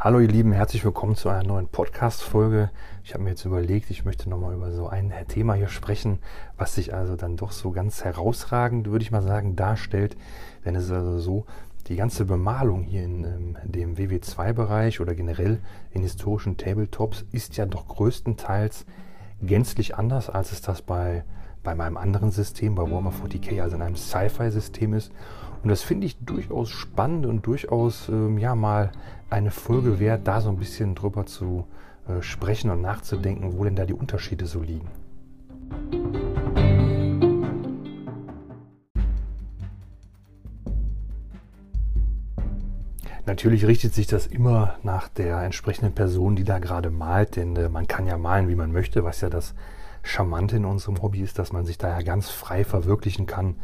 Hallo ihr Lieben, herzlich willkommen zu einer neuen Podcast-Folge. Ich habe mir jetzt überlegt, ich möchte nochmal über so ein Thema hier sprechen, was sich also dann doch so ganz herausragend, würde ich mal sagen, darstellt. Denn es ist also so, die ganze Bemalung hier in, ähm, dem WW2-Bereich oder generell in historischen Tabletops ist ja doch größtenteils gänzlich anders, als es das bei, bei meinem anderen System, bei Warhammer 40k, also in einem Sci-Fi-System ist. Und das finde ich durchaus spannend und durchaus ähm, ja mal eine Folge wert, da so ein bisschen drüber zu äh, sprechen und nachzudenken, wo denn da die Unterschiede so liegen. Natürlich richtet sich das immer nach der entsprechenden Person, die da gerade malt, denn äh, man kann ja malen, wie man möchte, was ja das Charmante in unserem Hobby ist, dass man sich da ja ganz frei verwirklichen kann.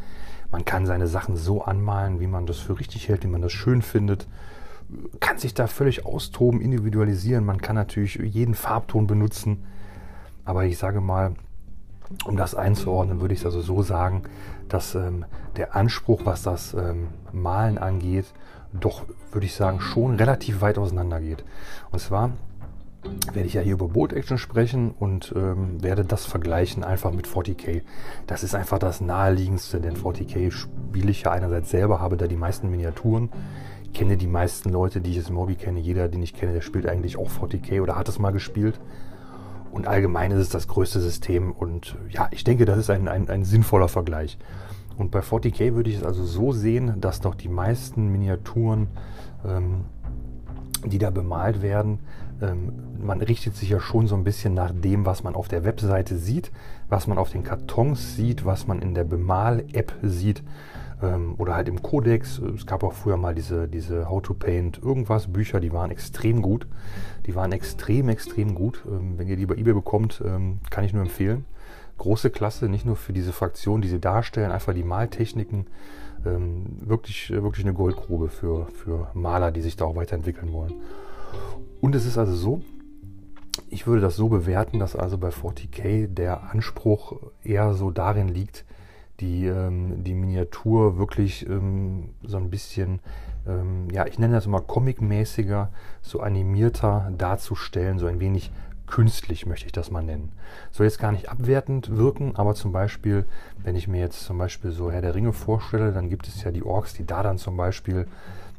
Man kann seine Sachen so anmalen, wie man das für richtig hält, wie man das schön findet. Kann sich da völlig austoben, individualisieren. Man kann natürlich jeden Farbton benutzen. Aber ich sage mal, um das einzuordnen, würde ich es also so sagen, dass ähm, der Anspruch, was das ähm, Malen angeht, doch, würde ich sagen, schon relativ weit auseinander geht. Und zwar werde ich ja hier über Bolt Action sprechen und ähm, werde das vergleichen einfach mit 40k. Das ist einfach das naheliegendste, denn 40k spiele ich ja einerseits selber, habe da die meisten Miniaturen, kenne die meisten Leute, die ich jetzt im Hobby kenne. Jeder, den ich kenne, der spielt eigentlich auch 40k oder hat es mal gespielt. Und allgemein ist es das größte System und ja, ich denke, das ist ein, ein, ein sinnvoller Vergleich. Und bei 40k würde ich es also so sehen, dass doch die meisten Miniaturen ähm, die da bemalt werden, ähm, man richtet sich ja schon so ein bisschen nach dem, was man auf der Webseite sieht, was man auf den Kartons sieht, was man in der Bemal-App sieht ähm, oder halt im Codex. Es gab auch früher mal diese, diese How to Paint irgendwas Bücher, die waren extrem gut. Die waren extrem, extrem gut. Ähm, wenn ihr die bei eBay bekommt, kann ich nur empfehlen. Große Klasse, nicht nur für diese Fraktion, die sie darstellen, einfach die Maltechniken ähm, wirklich, äh, wirklich eine Goldgrube für, für Maler, die sich da auch weiterentwickeln wollen. Und es ist also so, ich würde das so bewerten, dass also bei 40k der Anspruch eher so darin liegt, die, ähm, die Miniatur wirklich ähm, so ein bisschen, ähm, ja, ich nenne das mal comic-mäßiger, so animierter darzustellen, so ein wenig künstlich möchte ich das mal nennen. Soll jetzt gar nicht abwertend wirken, aber zum Beispiel, wenn ich mir jetzt zum Beispiel so Herr der Ringe vorstelle, dann gibt es ja die Orks, die da dann zum Beispiel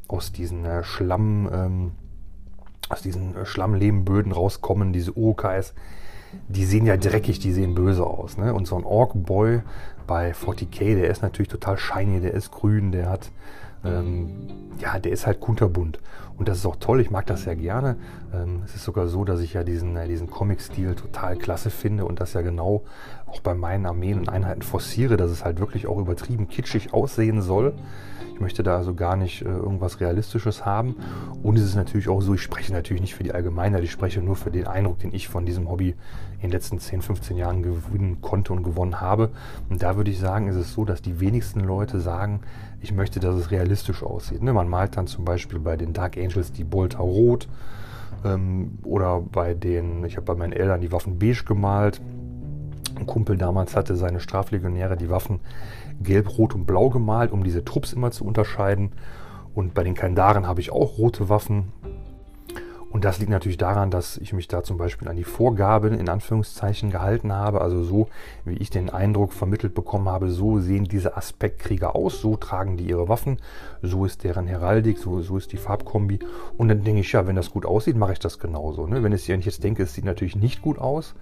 aus diesen äh, Schlamm, ähm, aus diesen äh, Schlammlehmböden rauskommen, diese OKS, die sehen ja dreckig, die sehen böse aus. Ne? Und so ein Ork-Boy bei 40k, der ist natürlich total shiny, der ist grün, der hat ähm, ja, der ist halt kunterbunt. Und das ist auch toll, ich mag das sehr gerne. Ähm, es ist sogar so, dass ich ja diesen, äh, diesen Comic-Stil total klasse finde und das ja genau auch bei meinen Armeen und Einheiten forciere, dass es halt wirklich auch übertrieben kitschig aussehen soll. Ich möchte da also gar nicht äh, irgendwas Realistisches haben. Und es ist natürlich auch so, ich spreche natürlich nicht für die Allgemeinheit, ich spreche nur für den Eindruck, den ich von diesem Hobby in den letzten 10, 15 Jahren gewinnen konnte und gewonnen habe. Und da würde ich sagen, ist es so, dass die wenigsten Leute sagen, ich möchte, dass es realistisch aussieht. Ne? Man malt dann zum Beispiel bei den Dark Angels die Bolter rot ähm, oder bei den, ich habe bei meinen Eltern die Waffen beige gemalt. Ein Kumpel damals hatte seine Straflegionäre die Waffen gelb, rot und blau gemalt, um diese Trupps immer zu unterscheiden. Und bei den Kandaren habe ich auch rote Waffen. Und das liegt natürlich daran, dass ich mich da zum Beispiel an die Vorgaben in Anführungszeichen gehalten habe. Also so, wie ich den Eindruck vermittelt bekommen habe, so sehen diese Aspektkrieger aus, so tragen die ihre Waffen, so ist deren Heraldik, so, so ist die Farbkombi. Und dann denke ich, ja, wenn das gut aussieht, mache ich das genauso. Ne? Wenn, ich jetzt denke, es sieht natürlich nicht gut aus,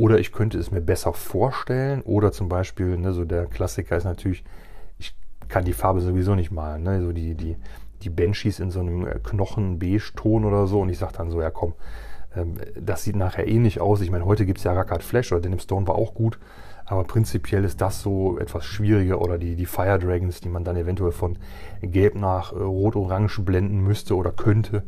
oder ich könnte es mir besser vorstellen. Oder zum Beispiel, ne, so der Klassiker ist natürlich, ich kann die Farbe sowieso nicht malen. Ne? So die, die, die Banshees in so einem äh, Knochen-Beige-Ton oder so. Und ich sage dann so, ja komm, ähm, das sieht nachher ähnlich aus. Ich meine, heute gibt es ja Rackard Flash oder Denim Stone war auch gut. Aber prinzipiell ist das so etwas schwieriger oder die, die Fire Dragons, die man dann eventuell von Gelb nach äh, Rot-Orange blenden müsste oder könnte.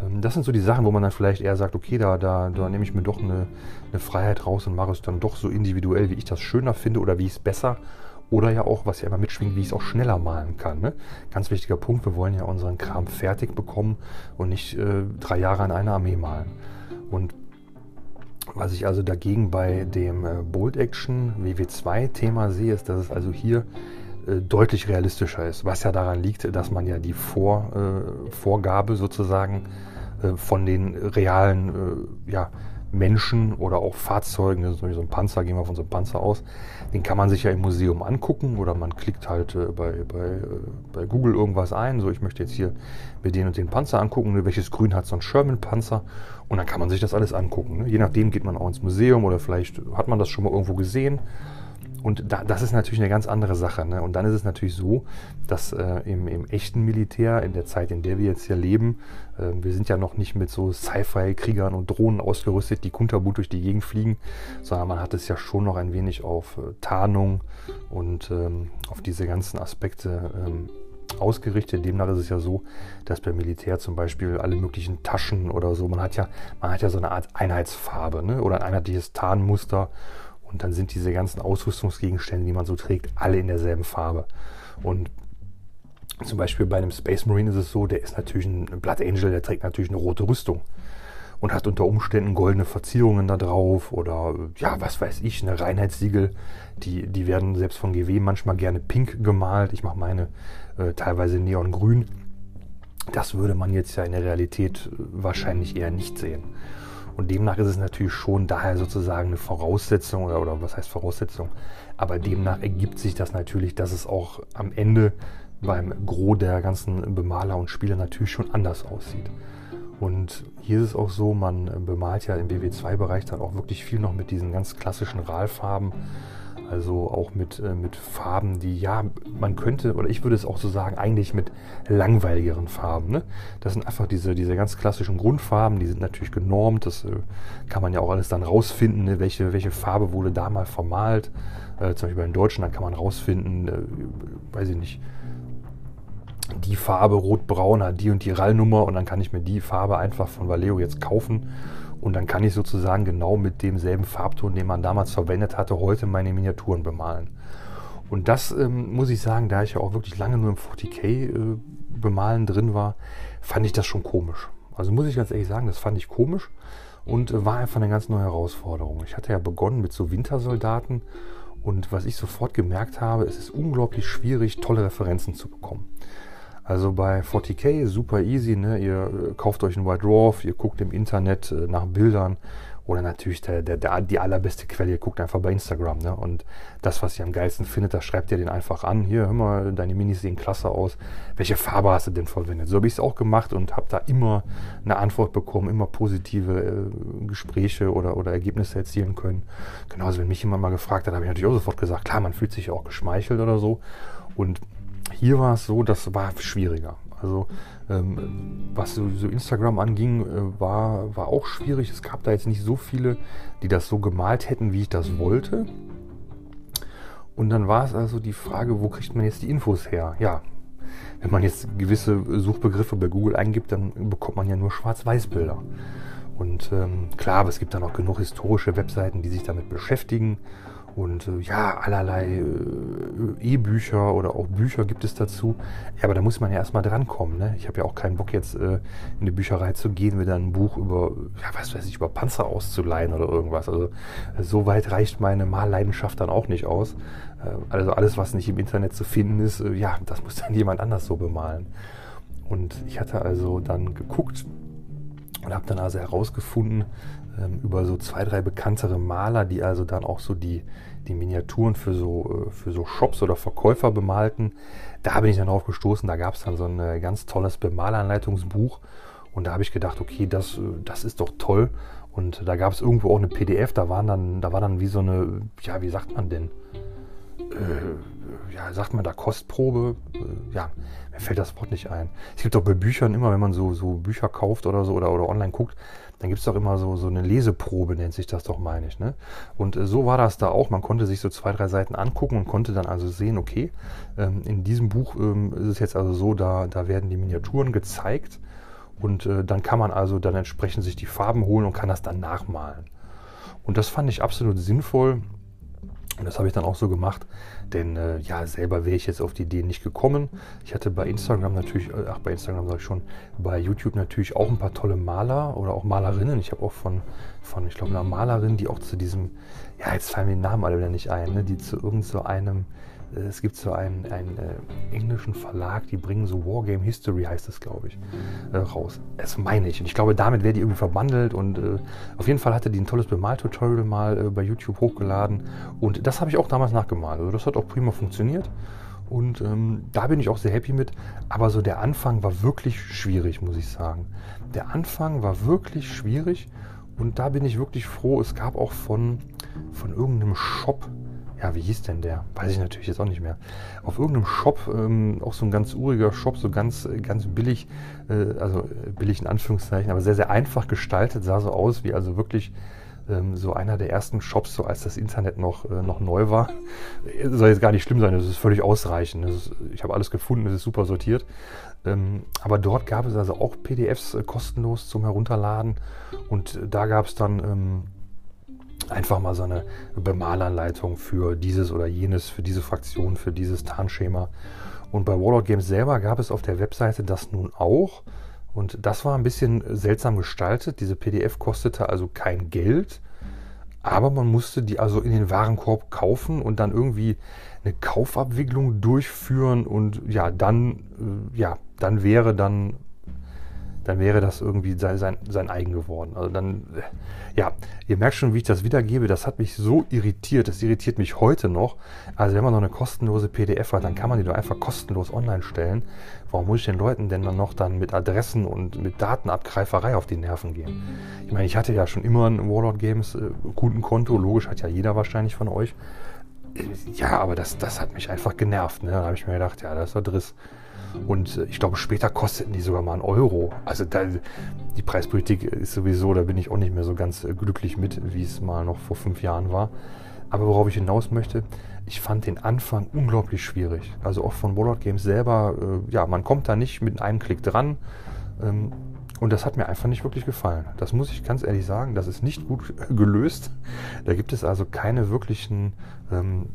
Ähm, das sind so die Sachen, wo man dann vielleicht eher sagt, okay, da, da, da nehme ich mir doch eine, eine Freiheit raus und mache es dann doch so individuell, wie ich das schöner finde oder wie ich es besser oder ja auch, was ja immer mitschwingt, wie ich es auch schneller malen kann. Ne? Ganz wichtiger Punkt, wir wollen ja unseren Kram fertig bekommen und nicht äh, drei Jahre an einer Armee malen. Und was ich also dagegen bei dem äh, Bold Action WW2 Thema sehe, ist, dass es also hier äh, deutlich realistischer ist. Was ja daran liegt, dass man ja die Vor, äh, Vorgabe sozusagen äh, von den realen äh, ja, Menschen oder auch Fahrzeugen, das ist so ein Panzer, gehen wir von so einem Panzer aus, den kann man sich ja im Museum angucken oder man klickt halt äh, bei, bei, bei Google irgendwas ein, so ich möchte jetzt hier mir den und den Panzer angucken, welches Grün hat so ein Sherman-Panzer und dann kann man sich das alles angucken. Ne? Je nachdem geht man auch ins Museum oder vielleicht hat man das schon mal irgendwo gesehen und da, das ist natürlich eine ganz andere Sache. Ne? Und dann ist es natürlich so, dass äh, im, im, echten Militär, in der Zeit, in der wir jetzt hier leben, äh, wir sind ja noch nicht mit so Sci-Fi-Kriegern und Drohnen ausgerüstet, die kunterbunt durch die Gegend fliegen, sondern man hat es ja schon noch ein wenig auf äh, Tarnung und ähm, auf diese ganzen Aspekte ähm, ausgerichtet. Demnach ist es ja so, dass beim Militär zum Beispiel alle möglichen Taschen oder so, man hat ja, man hat ja so eine Art Einheitsfarbe ne? oder ein einheitliches Tarnmuster und dann sind diese ganzen Ausrüstungsgegenstände, die man so trägt, alle in derselben Farbe. Und zum Beispiel bei einem Space Marine ist es so, der ist natürlich ein Blood Angel, der trägt natürlich eine rote Rüstung und hat unter Umständen goldene Verzierungen da drauf oder ja, was weiß ich, eine Reinheitssiegel. Die, die werden selbst von GW manchmal gerne pink gemalt. Ich mache meine äh, teilweise neongrün. Das würde man jetzt ja in der Realität wahrscheinlich eher nicht sehen. Und demnach ist es natürlich schon daher sozusagen eine Voraussetzung oder, oder was heißt Voraussetzung, aber demnach ergibt sich das natürlich, dass es auch am Ende beim Gros der ganzen Bemaler und Spieler natürlich schon anders aussieht. Und hier ist es auch so, man bemalt ja im BW2-Bereich dann auch wirklich viel noch mit diesen ganz klassischen RAL-Farben also auch mit, äh, mit Farben, die ja, man könnte, oder ich würde es auch so sagen, eigentlich mit langweiligeren Farben. Ne? Das sind einfach diese, diese ganz klassischen Grundfarben, die sind natürlich genormt, das äh, kann man ja auch alles dann rausfinden, ne? welche, welche Farbe wurde da mal vermalt. Äh, zum Beispiel bei den Deutschen, dann kann man rausfinden, äh, weiß ich nicht, die Farbe rot-braun hat die und die Rallnummer und dann kann ich mir die Farbe einfach von Valeo jetzt kaufen und dann kann ich sozusagen genau mit demselben Farbton, den man damals verwendet hatte, heute meine Miniaturen bemalen. Und das ähm, muss ich sagen, da ich ja auch wirklich lange nur im 40k äh, bemalen drin war, fand ich das schon komisch. Also muss ich ganz ehrlich sagen, das fand ich komisch und äh, war einfach eine ganz neue Herausforderung. Ich hatte ja begonnen mit so Wintersoldaten und was ich sofort gemerkt habe, es ist unglaublich schwierig, tolle Referenzen zu bekommen. Also bei 40k super easy, ne? Ihr äh, kauft euch einen White Dwarf, ihr guckt im Internet äh, nach Bildern oder natürlich der, der, der, die allerbeste Quelle, ihr guckt einfach bei Instagram, ne? Und das, was ihr am geilsten findet, da schreibt ihr den einfach an. Hier, hör mal, deine Minis sehen klasse aus. Welche Farbe hast du denn verwendet? So habe ich es auch gemacht und habe da immer eine Antwort bekommen, immer positive äh, Gespräche oder, oder Ergebnisse erzielen können. Genauso, wenn mich jemand mal gefragt hat, habe ich natürlich auch sofort gesagt, klar, man fühlt sich auch geschmeichelt oder so. Und hier war es so, das war schwieriger. Also ähm, was so, so, Instagram anging, äh, war, war auch schwierig. Es gab da jetzt nicht so viele, die das so gemalt hätten, wie ich das wollte. Und dann war es also die Frage, wo kriegt man jetzt die Infos her? Ja, wenn man jetzt gewisse Suchbegriffe bei Google eingibt, dann bekommt man ja nur Schwarz-Weiß-Bilder. Und ähm, klar, aber es gibt dann auch genug historische Webseiten, die sich damit beschäftigen und äh, ja, allerlei äh, E-Bücher oder auch Bücher gibt es dazu. Ja, aber da muss man ja erstmal drankommen. Ne? Ich habe ja auch keinen Bock jetzt äh, in die Bücherei zu gehen, mir dann ein Buch über, ja, was weiß ich, über Panzer auszuleihen oder irgendwas. Also so weit reicht meine Malleidenschaft dann auch nicht aus. Äh, also alles, was nicht im Internet zu finden ist, äh, ja, das muss dann jemand anders so bemalen. Und ich hatte also dann geguckt und habe dann also herausgefunden, ähm, über so zwei, drei bekanntere Maler, die also dann auch so die, die Miniaturen für so, äh, für so Shops oder Verkäufer bemalten. Da bin ich dann drauf gestoßen, da gab es dann so ein äh, ganz tolles Bemalanleitungsbuch und da habe ich gedacht, okay, das, äh, das ist doch toll. Und da gab es irgendwo auch eine PDF, da waren dann, da war dann wie so eine, ja, wie sagt man denn? Äh, ja, sagt man da Kostprobe? Äh, ja, mir fällt das Wort nicht ein. Es gibt auch bei Büchern immer, wenn man so, so Bücher kauft oder so oder, oder online guckt, dann gibt es doch immer so, so eine Leseprobe, nennt sich das doch, meine ich. Ne? Und äh, so war das da auch. Man konnte sich so zwei, drei Seiten angucken und konnte dann also sehen, okay, ähm, in diesem Buch ähm, ist es jetzt also so, da, da werden die Miniaturen gezeigt und äh, dann kann man also dann entsprechend sich die Farben holen und kann das dann nachmalen. Und das fand ich absolut sinnvoll und das habe ich dann auch so gemacht, denn äh, ja, selber wäre ich jetzt auf die Idee nicht gekommen. Ich hatte bei Instagram natürlich, äh, ach bei Instagram sage ich schon, bei YouTube natürlich auch ein paar tolle Maler oder auch Malerinnen. Ich habe auch von, von ich glaube, einer Malerin, die auch zu diesem, ja, jetzt fallen mir die Namen alle wieder nicht ein, ne, die zu irgend so einem es gibt so einen, einen äh, englischen Verlag, die bringen so Wargame History, heißt es, glaube ich, äh, raus. Das meine ich. Und ich glaube, damit wäre die irgendwie verbandelt. Und äh, auf jeden Fall hatte die ein tolles Bemaltutorial mal äh, bei YouTube hochgeladen. Und das habe ich auch damals nachgemalt. Also das hat auch prima funktioniert. Und ähm, da bin ich auch sehr happy mit. Aber so der Anfang war wirklich schwierig, muss ich sagen. Der Anfang war wirklich schwierig. Und da bin ich wirklich froh. Es gab auch von, von irgendeinem Shop, ja, wie hieß denn der? Weiß ich natürlich jetzt auch nicht mehr. Auf irgendeinem Shop, ähm, auch so ein ganz uriger Shop, so ganz, ganz billig, äh, also äh, billig in Anführungszeichen, aber sehr, sehr einfach gestaltet, sah so aus wie also wirklich ähm, so einer der ersten Shops, so als das Internet noch, äh, noch neu war. Das soll jetzt gar nicht schlimm sein, das ist völlig ausreichend. Ist, ich habe alles gefunden, es ist super sortiert. Ähm, aber dort gab es also auch PDFs äh, kostenlos zum Herunterladen und da gab es dann ähm, einfach mal so eine Bemalanleitung für dieses oder jenes, für diese Fraktion, für dieses Tarnschema. Und bei Warlord Games selber gab es auf der Webseite das nun auch. Und das war ein bisschen seltsam gestaltet. Diese PDF kostete also kein Geld, aber man musste die also in den Warenkorb kaufen und dann irgendwie eine Kaufabwicklung durchführen und ja, dann, äh, ja, dann wäre dann dann wäre das irgendwie sein, sein, sein eigen geworden. Also dann, ja, ihr merkt schon, wie ich das wiedergebe. Das hat mich so irritiert. Das irritiert mich heute noch. Also wenn man noch eine kostenlose PDF hat, dann kann man die doch einfach kostenlos online stellen. Warum muss ich den Leuten denn dann noch dann mit Adressen und mit Datenabgreiferei auf die Nerven gehen? Ich meine, ich hatte ja schon immer ein Warlord Games äh, Kundenkonto. Logisch hat ja jeder wahrscheinlich von euch. Ja, aber das, das hat mich einfach genervt. Ne? Da habe ich mir gedacht, ja, das ist der Driss. Und äh, ich glaube, später kosteten die sogar mal einen Euro. Also da, die Preispolitik ist sowieso, da bin ich auch nicht mehr so ganz äh, glücklich mit, wie es mal noch vor fünf Jahren war. Aber worauf ich hinaus möchte, ich fand den Anfang unglaublich schwierig. Also auch von Warlord Games selber, äh, ja, man kommt da nicht mit einem Klick dran. Ähm, und das hat mir einfach nicht wirklich gefallen. Das muss ich ganz ehrlich sagen. Das ist nicht gut gelöst. Da gibt es also keine wirklichen ähm,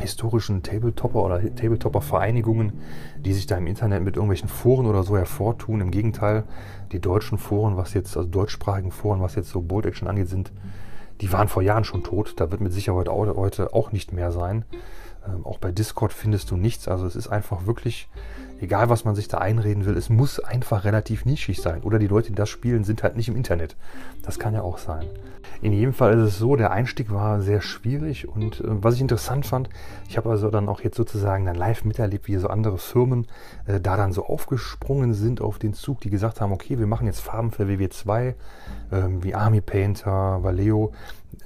historischen Tabletopper oder Tabletopper-Vereinigungen, die sich da im Internet mit irgendwelchen Foren oder so hervortun. Im Gegenteil, die deutschen Foren, was jetzt, also deutschsprachigen Foren, was jetzt so Bold Action angeht, sind, die waren vor Jahren schon tot. Da wird mit Sicherheit heute auch nicht mehr sein. Ähm, auch bei Discord findest du nichts. Also es ist einfach wirklich, egal was man sich da einreden will, es muss einfach relativ nischig sein. Oder die Leute, die das spielen, sind halt nicht im Internet. Das kann ja auch sein. In jedem Fall ist es so, der Einstieg war sehr schwierig und äh, was ich interessant fand, ich habe also dann auch jetzt sozusagen dann live miterlebt, wie so andere Firmen äh, da dann so aufgesprungen sind auf den Zug, die gesagt haben, okay, wir machen jetzt Farben für WW2, äh, wie Army Painter, Vallejo,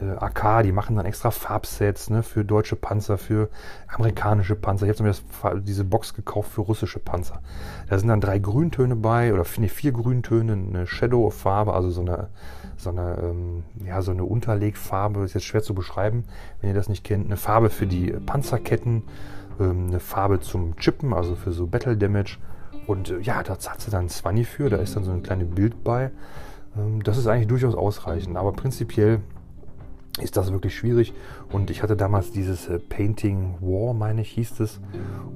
äh, AK, die machen dann extra Farbsets ne, für deutsche Panzer, für amerikanische Panzer. Ich habe mir diese Box gekauft für russische Panzer. Da sind dann drei Grüntöne bei, oder nee, vier Grüntöne, eine Shadow-Farbe, also so eine, so eine, ähm, ja, so eine Unterlegfarbe, ist jetzt schwer zu beschreiben, wenn ihr das nicht kennt. Eine Farbe für die Panzerketten, ähm, eine Farbe zum Chippen, also für so Battle Damage. Und äh, ja, da hat sie dann ein Swanny für, da ist dann so ein kleines Bild bei. Ähm, das ist eigentlich durchaus ausreichend, aber prinzipiell ist das wirklich schwierig. Und ich hatte damals dieses äh, Painting War, meine ich, hieß es.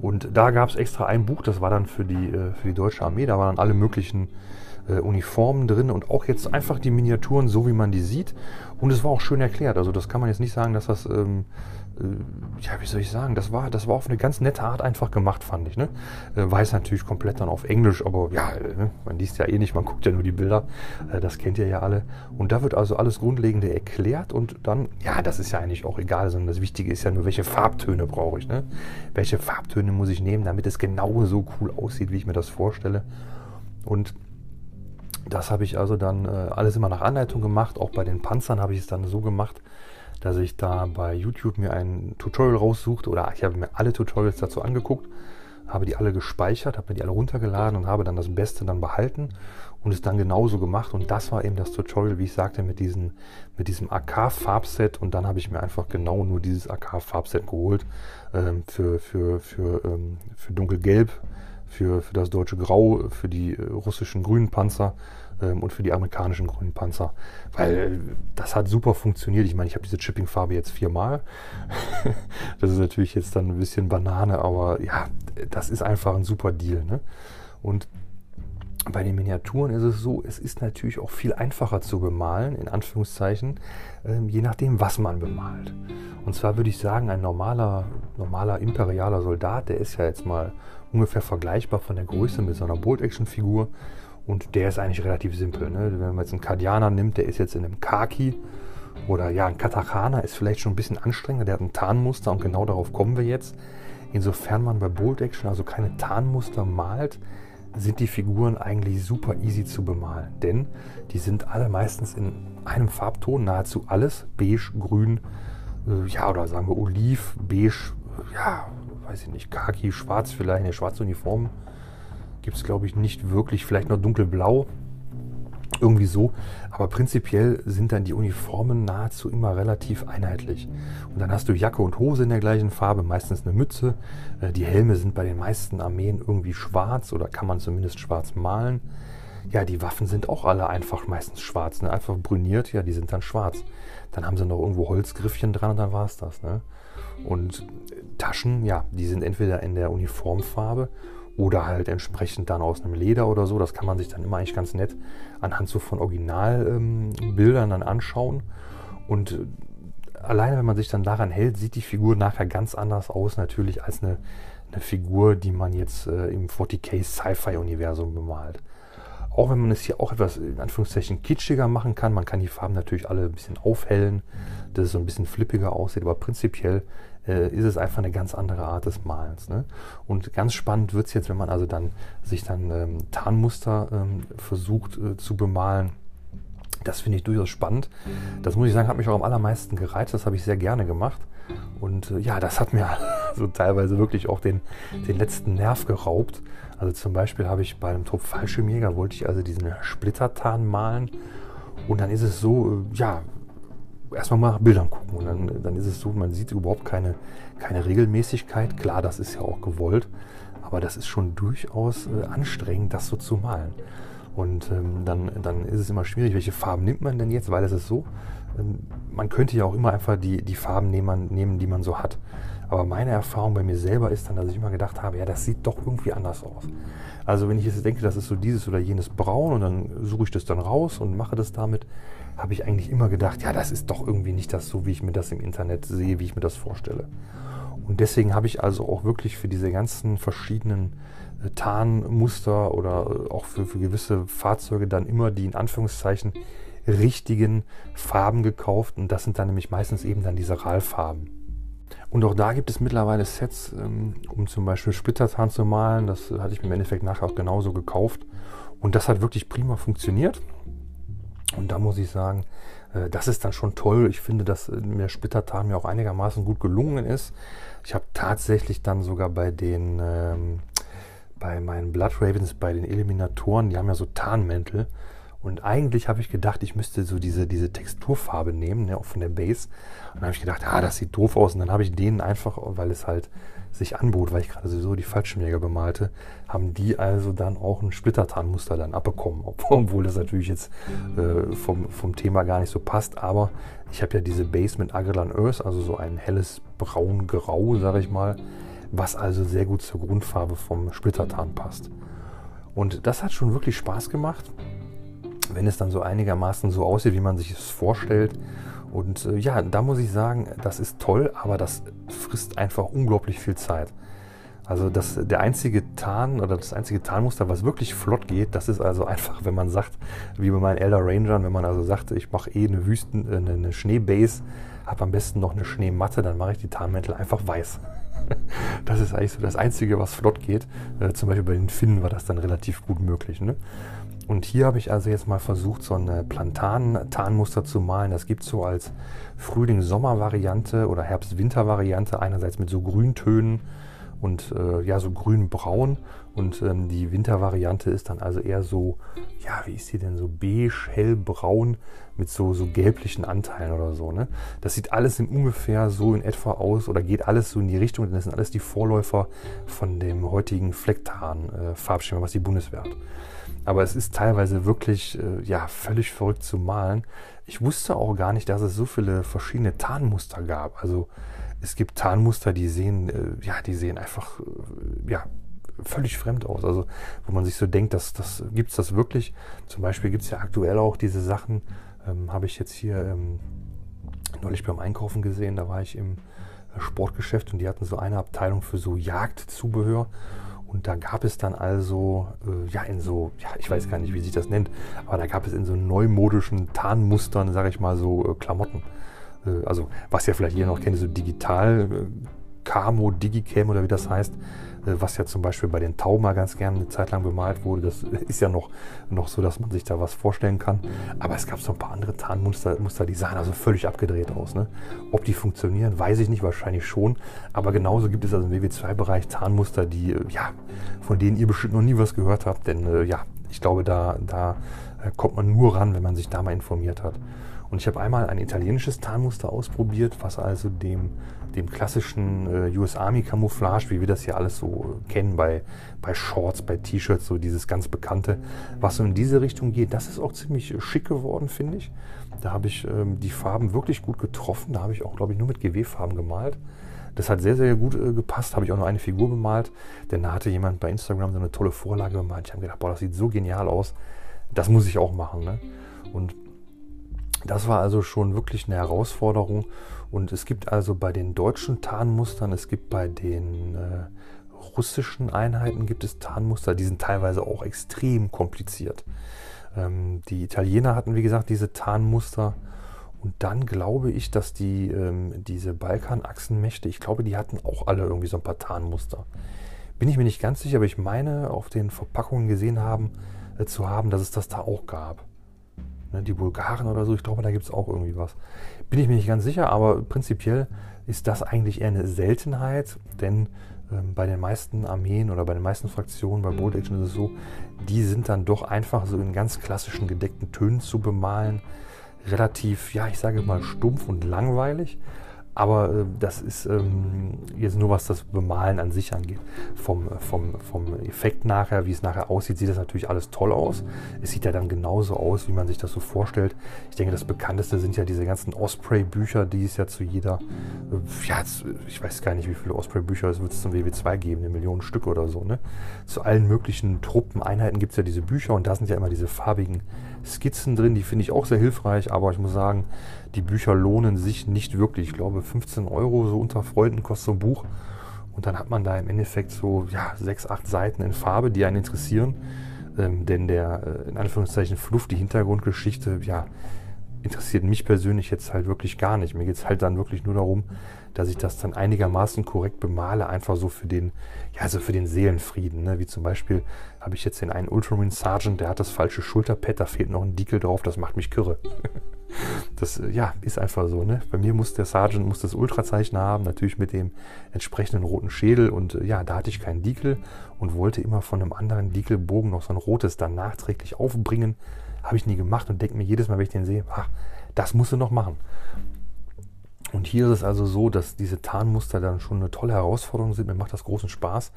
Und da gab es extra ein Buch, das war dann für die, äh, für die deutsche Armee. Da waren dann alle möglichen äh, Uniformen drin und auch jetzt einfach die Miniaturen, so wie man die sieht. Und es war auch schön erklärt. Also das kann man jetzt nicht sagen, dass das ähm, äh, ja, wie soll ich sagen, das war, das war auf eine ganz nette Art einfach gemacht, fand ich. Ne? Äh, weiß natürlich komplett dann auf Englisch, aber ja, ne? man liest ja eh nicht, man guckt ja nur die Bilder, äh, das kennt ihr ja alle. Und da wird also alles Grundlegende erklärt und dann, ja, das ist ja eigentlich auch egal, sondern das Wichtige ist ja nur, welche Farbtöne brauche ich. Ne? Welche Farbtöne muss ich nehmen, damit es genau so cool aussieht, wie ich mir das vorstelle. Und das habe ich also dann äh, alles immer nach Anleitung gemacht. Auch bei den Panzern habe ich es dann so gemacht, dass ich da bei YouTube mir ein Tutorial raussuchte oder ich habe mir alle Tutorials dazu angeguckt, habe die alle gespeichert, habe mir die alle runtergeladen und habe dann das Beste dann behalten und es dann genauso gemacht. Und das war eben das Tutorial, wie ich sagte, mit, diesen, mit diesem AK-Farbset. Und dann habe ich mir einfach genau nur dieses AK-Farbset geholt ähm, für, für, für, ähm, für dunkelgelb, für, für das deutsche Grau, für die äh, russischen grünen Panzer ähm, und für die amerikanischen grünen Panzer. Weil äh, das hat super funktioniert. Ich meine, ich habe diese Chipping-Farbe jetzt viermal. das ist natürlich jetzt dann ein bisschen Banane, aber ja, das ist einfach ein super Deal. Ne? Und bei den Miniaturen ist es so, es ist natürlich auch viel einfacher zu bemalen, in Anführungszeichen, ähm, je nachdem, was man bemalt. Und zwar würde ich sagen, ein normaler, normaler imperialer Soldat, der ist ja jetzt mal ungefähr vergleichbar von der Größe mit so einer Bolt-Action-Figur. Und der ist eigentlich relativ simpel. Ne? Wenn man jetzt einen Kardianer nimmt, der ist jetzt in einem Kaki. Oder ja, ein Katakana ist vielleicht schon ein bisschen anstrengender. Der hat ein Tarnmuster und genau darauf kommen wir jetzt. Insofern man bei Bolt Action also keine Tarnmuster malt, sind die Figuren eigentlich super easy zu bemalen. Denn die sind alle meistens in einem Farbton, nahezu alles. Beige, grün, äh, ja, oder sagen wir Oliv, beige, ja, weiß ich nicht, Khaki, schwarz vielleicht, eine schwarze Uniform gibt es, glaube ich, nicht wirklich. Vielleicht noch dunkelblau. Irgendwie so. Aber prinzipiell sind dann die Uniformen nahezu immer relativ einheitlich. Und dann hast du Jacke und Hose in der gleichen Farbe, meistens eine Mütze. Äh, die Helme sind bei den meisten Armeen irgendwie schwarz oder kann man zumindest schwarz malen. Ja, die Waffen sind auch alle einfach meistens schwarz, ne? einfach brüniert, ja, die sind dann schwarz. Dann haben sie noch irgendwo Holzgriffchen dran und dann war es das. Ne? Und Taschen, ja, die sind entweder in der Uniformfarbe oder halt entsprechend dann aus einem Leder oder so. Das kann man sich dann immer eigentlich ganz nett anhand so von Originalbildern ähm, dann anschauen. Und äh, alleine, wenn man sich dann daran hält, sieht die Figur nachher ganz anders aus, natürlich als eine, eine Figur, die man jetzt äh, im 40k Sci-Fi-Universum bemalt. Auch wenn man es hier auch etwas in Anführungszeichen kitschiger machen kann, man kann die Farben natürlich alle ein bisschen aufhellen, dass es so ein bisschen flippiger aussieht, aber prinzipiell äh, ist es einfach eine ganz andere Art des Malens. Ne? Und ganz spannend wird es jetzt, wenn man also dann sich dann ähm, Tarnmuster ähm, versucht äh, zu bemalen. Das finde ich durchaus spannend. Das muss ich sagen, hat mich auch am allermeisten gereizt. Das habe ich sehr gerne gemacht. Und äh, ja, das hat mir so teilweise wirklich auch den, den letzten Nerv geraubt. Also zum Beispiel habe ich bei einem Trupp Fallschirmjäger, wollte ich also diesen Splittertarn malen. Und dann ist es so, äh, ja, erstmal mal nach Bildern gucken. Und dann, dann ist es so, man sieht überhaupt keine, keine Regelmäßigkeit. Klar, das ist ja auch gewollt, aber das ist schon durchaus äh, anstrengend, das so zu malen. Und ähm, dann, dann ist es immer schwierig, welche Farben nimmt man denn jetzt, weil es ist so, man könnte ja auch immer einfach die, die Farben nehmen, nehmen, die man so hat. Aber meine Erfahrung bei mir selber ist dann, dass ich immer gedacht habe, ja, das sieht doch irgendwie anders aus. Also wenn ich jetzt denke, das ist so dieses oder jenes Braun und dann suche ich das dann raus und mache das damit, habe ich eigentlich immer gedacht, ja, das ist doch irgendwie nicht das so, wie ich mir das im Internet sehe, wie ich mir das vorstelle. Und deswegen habe ich also auch wirklich für diese ganzen verschiedenen äh, Tarnmuster oder äh, auch für, für gewisse Fahrzeuge dann immer die in Anführungszeichen richtigen Farben gekauft. Und das sind dann nämlich meistens eben dann diese RAL-Farben. Und auch da gibt es mittlerweile Sets, ähm, um zum Beispiel Splittertarn zu malen. Das hatte ich mir im Endeffekt nachher auch genauso gekauft. Und das hat wirklich prima funktioniert. Und da muss ich sagen, äh, das ist dann schon toll. Ich finde, dass äh, der Splittertarn mir auch einigermaßen gut gelungen ist. Ich habe tatsächlich dann sogar bei den, ähm, bei meinen Blood Ravens, bei den Eliminatoren, die haben ja so Tarnmäntel. Und eigentlich habe ich gedacht, ich müsste so diese, diese Texturfarbe nehmen, ne, auch von der Base. Und dann habe ich gedacht, ah, das sieht doof aus. Und dann habe ich denen einfach, weil es halt sich anbot, weil ich gerade sowieso die Fallschirmjäger bemalte, haben die also dann auch ein Splittertarnmuster dann abbekommen. Obwohl das natürlich jetzt äh, vom, vom Thema gar nicht so passt. Aber ich habe ja diese Base mit Agrelan Earth, also so ein helles Braun-Grau, sage ich mal, was also sehr gut zur Grundfarbe vom Splittertarn passt. Und das hat schon wirklich Spaß gemacht wenn es dann so einigermaßen so aussieht, wie man sich es vorstellt. Und äh, ja, da muss ich sagen, das ist toll, aber das frisst einfach unglaublich viel Zeit. Also das, der einzige Tarn oder das einzige Tarnmuster, was wirklich flott geht, das ist also einfach, wenn man sagt, wie bei meinen Elder Rangern, wenn man also sagt, ich mache eh eine Wüsten, äh, eine Schneebase, habe am besten noch eine Schneematte, dann mache ich die Tarnmäntel einfach weiß. Das ist eigentlich so das Einzige, was flott geht. Äh, zum Beispiel bei den Finnen war das dann relativ gut möglich. Ne? Und hier habe ich also jetzt mal versucht, so ein Plantan-Tarnmuster zu malen. Das gibt es so als Frühling-Sommer-Variante oder Herbst-Winter-Variante. Einerseits mit so Grüntönen und äh, ja, so grün-braun. Und ähm, die Wintervariante ist dann also eher so, ja, wie ist die denn, so beige, hellbraun mit so, so gelblichen Anteilen oder so. Ne? Das sieht alles in ungefähr so in etwa aus oder geht alles so in die Richtung, denn das sind alles die Vorläufer von dem heutigen Flecktarn-Farbschema, äh, was die Bundeswehr hat. Aber es ist teilweise wirklich äh, ja, völlig verrückt zu malen. Ich wusste auch gar nicht, dass es so viele verschiedene Tarnmuster gab. Also es gibt Tarnmuster, die sehen, äh, ja, die sehen einfach äh, ja, völlig fremd aus. Also wo man sich so denkt, dass das gibt es das wirklich. Zum Beispiel gibt es ja aktuell auch diese Sachen, ähm, habe ich jetzt hier ähm, neulich beim Einkaufen gesehen, da war ich im äh, Sportgeschäft und die hatten so eine Abteilung für so Jagdzubehör. Und da gab es dann also, äh, ja, in so, ja, ich weiß gar nicht, wie sich das nennt, aber da gab es in so neumodischen Tarnmustern, sage ich mal, so äh, Klamotten. Äh, also, was ja vielleicht ihr noch kennt, so digital, Camo, Digicam oder wie das heißt. Äh, was ja zum Beispiel bei den Tauma ganz gerne eine Zeit lang bemalt wurde. Das ist ja noch, noch so, dass man sich da was vorstellen kann. Aber es gab so ein paar andere Tarnmuster, Muster, die sahen also völlig abgedreht aus. Ne? Ob die funktionieren, weiß ich nicht, wahrscheinlich schon. Aber genauso gibt es also im WW2-Bereich Tarnmuster, die, äh, ja, von denen ihr bestimmt noch nie was gehört habt. Denn äh, ja, ich glaube, da, da kommt man nur ran, wenn man sich da mal informiert hat. Und ich habe einmal ein italienisches Tarnmuster ausprobiert, was also dem, dem klassischen äh, US Army Camouflage, wie wir das hier alles so kennen, bei, bei Shorts, bei T-Shirts, so dieses ganz bekannte, was so in diese Richtung geht, das ist auch ziemlich schick geworden, finde ich. Da habe ich ähm, die Farben wirklich gut getroffen. Da habe ich auch, glaube ich, nur mit GW-Farben gemalt. Das hat sehr, sehr gut äh, gepasst. Habe ich auch noch eine Figur bemalt, denn da hatte jemand bei Instagram so eine tolle Vorlage bemalt. Ich habe gedacht, boah, das sieht so genial aus. Das muss ich auch machen. Ne? Und das war also schon wirklich eine Herausforderung. Und es gibt also bei den deutschen Tarnmustern, es gibt bei den äh, russischen Einheiten gibt es Tarnmuster, die sind teilweise auch extrem kompliziert. Ähm, die Italiener hatten, wie gesagt, diese Tarnmuster. Und dann glaube ich, dass die ähm, diese Balkanachsenmächte, ich glaube, die hatten auch alle irgendwie so ein paar Tarnmuster. Bin ich mir nicht ganz sicher, aber ich meine, auf den Verpackungen gesehen haben, äh, zu haben, dass es das da auch gab ne, die Bulgaren oder so, ich glaube, da gibt es auch irgendwie was. Bin ich mir nicht ganz sicher, aber prinzipiell ist das eigentlich eher eine Seltenheit, denn ähm, bei den meisten Armeen oder bei den meisten Fraktionen, bei Bold Action ist es so, die sind dann doch einfach so in ganz klassischen gedeckten Tönen zu bemalen. Relativ, ja, ich sage mal stumpf und langweilig. Aber äh, das ist ähm, jetzt nur, was das Bemalen an sich angeht. Vom, vom, vom Effekt nachher, wie es nachher aussieht, sieht das natürlich alles toll aus. Es sieht ja dann genauso aus, wie man sich das so vorstellt. Ich denke, das bekannteste sind ja diese ganzen Osprey-Bücher, die es ja zu jeder, äh, ja, ich weiß gar nicht, wie viele Osprey-Bücher es wird zum WW2 geben, eine Million Stück oder so. Ne? Zu allen möglichen Truppen, Einheiten gibt es ja diese Bücher und da sind ja immer diese farbigen Skizzen drin, die finde ich auch sehr hilfreich, aber ich muss sagen, die Bücher lohnen sich nicht wirklich. Ich glaube, 15 Euro so unter Freunden kostet so ein Buch. Und dann hat man da im Endeffekt so ja, sechs, acht Seiten in Farbe, die einen interessieren. Ähm, denn der, äh, in Anführungszeichen, Fluff, die Hintergrundgeschichte, ja, interessiert mich persönlich jetzt halt wirklich gar nicht. Mir geht es halt dann wirklich nur darum, dass ich das dann einigermaßen korrekt bemale, einfach so für den, ja, so für den Seelenfrieden. Ne? Wie zum Beispiel habe ich jetzt den einen Ultramarine Sergeant, der hat das falsche Schulterpad, da fehlt noch ein Dickel drauf, das macht mich kirre. das, äh, ja, ist einfach so. Ne? Bei mir muss der Sergeant muss das Ultrazeichen haben, natürlich mit dem entsprechenden roten Schädel und äh, ja, da hatte ich keinen Dickel und wollte immer von einem anderen Dickelbogen noch so ein rotes dann nachträglich aufbringen. Habe ich nie gemacht und denke mir jedes Mal, wenn ich den sehe, ach, das musst du noch machen. Und hier ist es also so, dass diese Tarnmuster dann schon eine tolle Herausforderung sind. Mir macht das großen Spaß,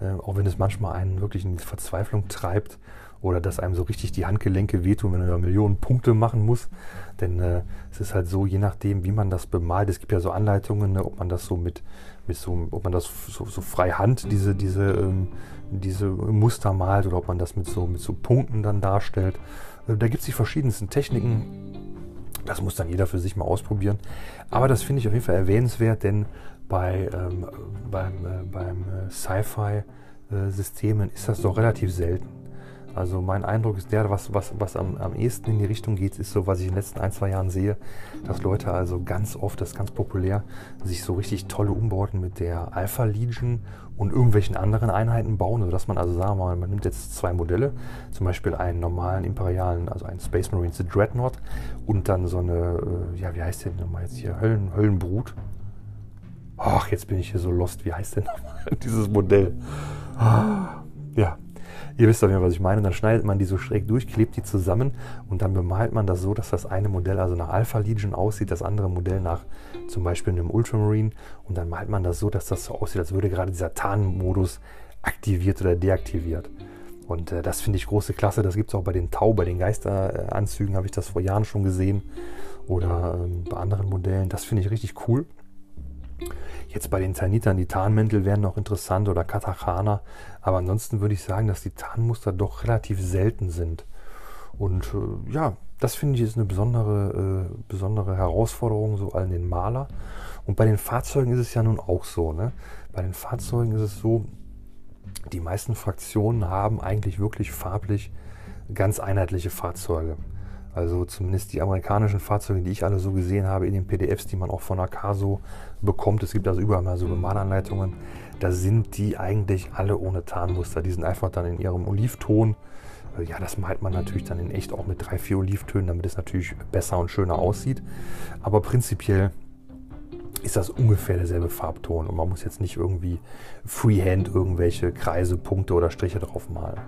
äh, auch wenn es manchmal einen wirklich in die Verzweiflung treibt oder dass einem so richtig die Handgelenke wehtun, wenn man da Millionen Punkte machen muss. Denn äh, es ist halt so, je nachdem, wie man das bemalt, es gibt ja so Anleitungen, ne, ob man das so mit, mit so, ob man das so, so frei Hand, diese, diese, ähm, diese Muster malt oder ob man das mit so, mit so Punkten dann darstellt. Äh, da gibt es die verschiedensten Techniken. Das muss dann jeder für sich mal ausprobieren. Aber das finde ich auf jeden Fall erwähnenswert, denn bei, ähm, beim, äh, beim äh, Sci-Fi-Systemen ist das doch relativ selten. Also mein Eindruck ist der, was, was, was am, am ehesten in die Richtung geht, ist so, was ich in den letzten ein, zwei Jahren sehe, dass Leute also ganz oft, das ist ganz populär, sich so richtig tolle Umbauten mit der Alpha Legion und irgendwelchen anderen Einheiten bauen, sodass man also sagen wir mal, man nimmt jetzt zwei Modelle, zum Beispiel einen normalen imperialen, also einen Space Marines Dreadnought und dann so eine, äh, ja wie heißt der nochmal jetzt hier, Höllen, Höllenbrut. Ach, jetzt bin ich hier so lost, wie heißt denn nochmal dieses Modell? Ah, ja, Ihr wisst auf jeden was ich meine. Und dann schneidet man die so schräg durch, klebt die zusammen und dann bemalt man das so, dass das eine Modell also nach Alpha Legion aussieht, das andere Modell nach zum Beispiel einem Ultramarine. Und dann malt man das so, dass das so aussieht, als würde gerade dieser Tarnmodus aktiviert oder deaktiviert. Und äh, das finde ich große Klasse. Das gibt es auch bei den Tau, bei den Geisteranzügen habe ich das vor Jahren schon gesehen. Oder ähm, bei anderen Modellen. Das finde ich richtig cool. Jetzt bei den Tanitern, die Tarnmäntel wären noch interessant oder Katakana, aber ansonsten würde ich sagen, dass die Tarnmuster doch relativ selten sind. Und äh, ja, das finde ich ist eine besondere, äh, besondere Herausforderung so an den Maler. Und bei den Fahrzeugen ist es ja nun auch so. Ne? Bei den Fahrzeugen ist es so, die meisten Fraktionen haben eigentlich wirklich farblich ganz einheitliche Fahrzeuge. Also zumindest die amerikanischen Fahrzeuge, die ich alle so gesehen habe in den PDFs, die man auch von Acaso bekommt. Es gibt also überall mal so Bemalanleitungen. Da sind die eigentlich alle ohne Tarnmuster. Die sind einfach dann in ihrem Olivton. Ja, das malt man natürlich dann in echt auch mit drei, vier Olivtönen, damit es natürlich besser und schöner aussieht. Aber prinzipiell ist das ungefähr derselbe Farbton und man muss jetzt nicht irgendwie freehand irgendwelche Kreise, Punkte oder Striche drauf malen.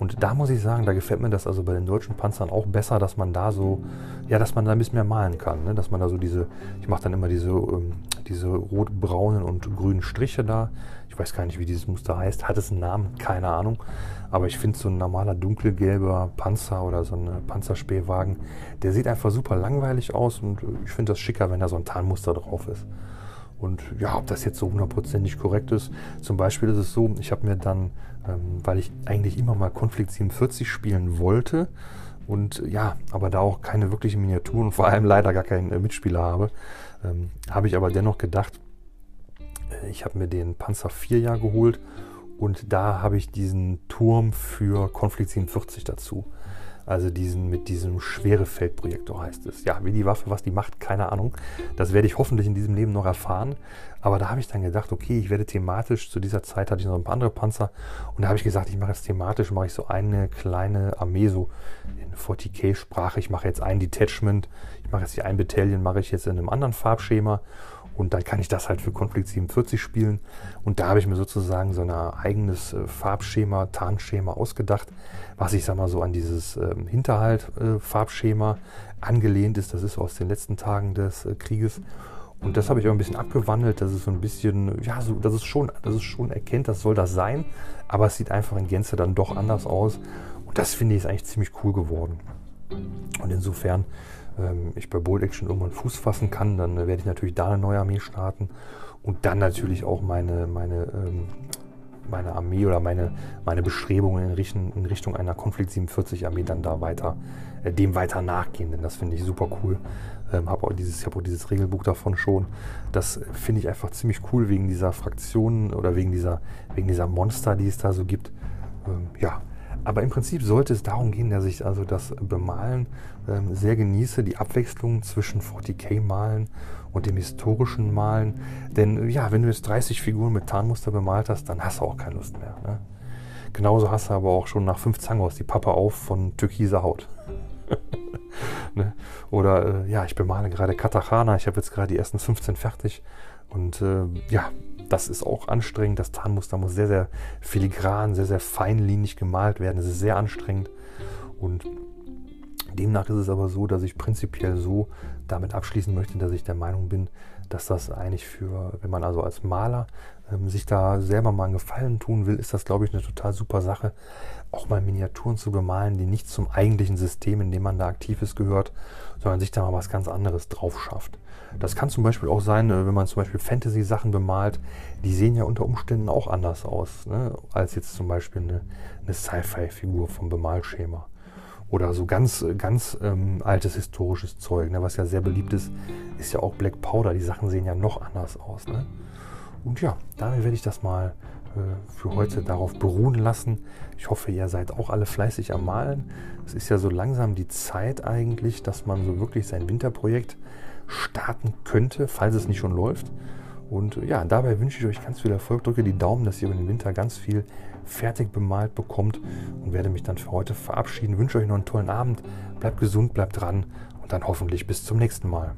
Und da muss ich sagen, da gefällt mir das also bei den deutschen Panzern auch besser, dass man da so, ja, dass man da ein bisschen mehr malen kann. Ne? Dass man da so diese, ich mache dann immer diese, ähm, diese rot-braunen und grünen Striche da. Ich weiß gar nicht, wie dieses Muster heißt. Hat es einen Namen? Keine Ahnung. Aber ich finde so ein normaler dunkelgelber Panzer oder so ein Panzerspähwagen, der sieht einfach super langweilig aus und ich finde das schicker, wenn da so ein Tarnmuster drauf ist. Und ja, ob das jetzt so hundertprozentig korrekt ist. Zum Beispiel ist es so, ich habe mir dann, ähm, weil ich eigentlich immer mal Konflikt 47 spielen wollte und ja, aber da auch keine wirklichen Miniaturen und vor allem leider gar keinen äh, Mitspieler habe, ähm, habe ich aber dennoch gedacht, äh, ich habe mir den Panzer 4 Jahr geholt und da habe ich diesen Turm für Konflikt 47 dazu. Also diesen mit diesem Schwerefeldprojektor heißt es. Ja, wie die Waffe, was die macht, keine Ahnung. Das werde ich hoffentlich in diesem Leben noch erfahren. Aber da habe ich dann gedacht, okay, ich werde thematisch, zu dieser Zeit hatte ich noch ein paar andere Panzer. Und da habe ich gesagt, ich mache jetzt thematisch, mache ich so eine kleine Armee, so in 40k-Sprache. Ich mache jetzt ein Detachment, ich mache jetzt hier ein Battalion, mache ich jetzt in einem anderen Farbschema. Und dann kann ich das halt für Konflikt 47 spielen. Und da habe ich mir sozusagen so ein eigenes äh, Farbschema, Tarnschema ausgedacht, was ich sag mal so an dieses ähm, Hinterhalt-Farbschema äh, angelehnt ist. Das ist aus den letzten Tagen des äh, Krieges. Und das habe ich auch ein bisschen abgewandelt, dass es so ein bisschen, ja, so, dass es schon, dass es schon erkennt, das soll das sein, aber es sieht einfach in Gänze dann doch anders aus. Und das finde ich ist eigentlich ziemlich cool geworden. Und insofern ähm, ich bei Bold Action irgendwann Fuß fassen kann, dann äh, werde ich natürlich da eine neue Armee starten und dann natürlich auch meine, meine, ähm, meine Armee oder meine, meine Bestrebungen in Richtung, in Richtung einer Konflikt 47 Armee dann da weiter, äh, dem weiter nachgehen, denn das finde ich super cool. Ähm, habe auch dieses, ich habe auch dieses Regelbuch davon schon. Das finde ich einfach ziemlich cool wegen dieser Fraktionen oder wegen dieser, wegen dieser Monster, die es da so gibt. Ähm, ja, aber im Prinzip sollte es darum gehen, dass ich also das Bemalen ähm, sehr genieße, die Abwechslung zwischen 40k-Malen und dem historischen Malen. Denn ja, wenn du jetzt 30 Figuren mit Tarnmuster bemalt hast, dann hast du auch keine Lust mehr. Ne? Genauso hast du aber auch schon nach fünf Zangos die Pappe auf von türkiser Haut. ne? Oder äh, ja, ich bemale gerade Katachana, ich habe jetzt gerade die ersten 15 fertig. Und äh, ja, das ist auch anstrengend. Das Tarnmuster muss sehr, sehr filigran, sehr, sehr feinlinig gemalt werden. Das ist sehr anstrengend. Und demnach ist es aber so, dass ich prinzipiell so damit abschließen möchte, dass ich der Meinung bin, dass das eigentlich für, wenn man also als Maler ähm, sich da selber mal einen Gefallen tun will, ist das, glaube ich, eine total super Sache, auch mal Miniaturen zu bemalen, die nicht zum eigentlichen System, in dem man da aktiv ist, gehört, sondern sich da mal was ganz anderes drauf schafft. Das kann zum Beispiel auch sein, äh, wenn man zum Beispiel Fantasy-Sachen bemalt, die sehen ja unter Umständen auch anders aus, ne? als jetzt zum Beispiel eine, eine Sci-Fi-Figur vom Bemalschema. Oder so ganz, ganz ähm, altes historisches Zeug, ne? was ja sehr beliebt ist, ist ja auch Black Powder. Die Sachen sehen ja noch anders aus. Ne? Und ja, damit werde ich das mal für heute darauf beruhen lassen. Ich hoffe, ihr seid auch alle fleißig am Malen. Es ist ja so langsam die Zeit eigentlich, dass man so wirklich sein Winterprojekt starten könnte, falls es nicht schon läuft. Und ja, dabei wünsche ich euch ganz viel Erfolg. Drücke die Daumen, dass ihr über den Winter ganz viel fertig bemalt bekommt und werde mich dann für heute verabschieden. Wünsche euch noch einen tollen Abend. Bleibt gesund, bleibt dran und dann hoffentlich bis zum nächsten Mal.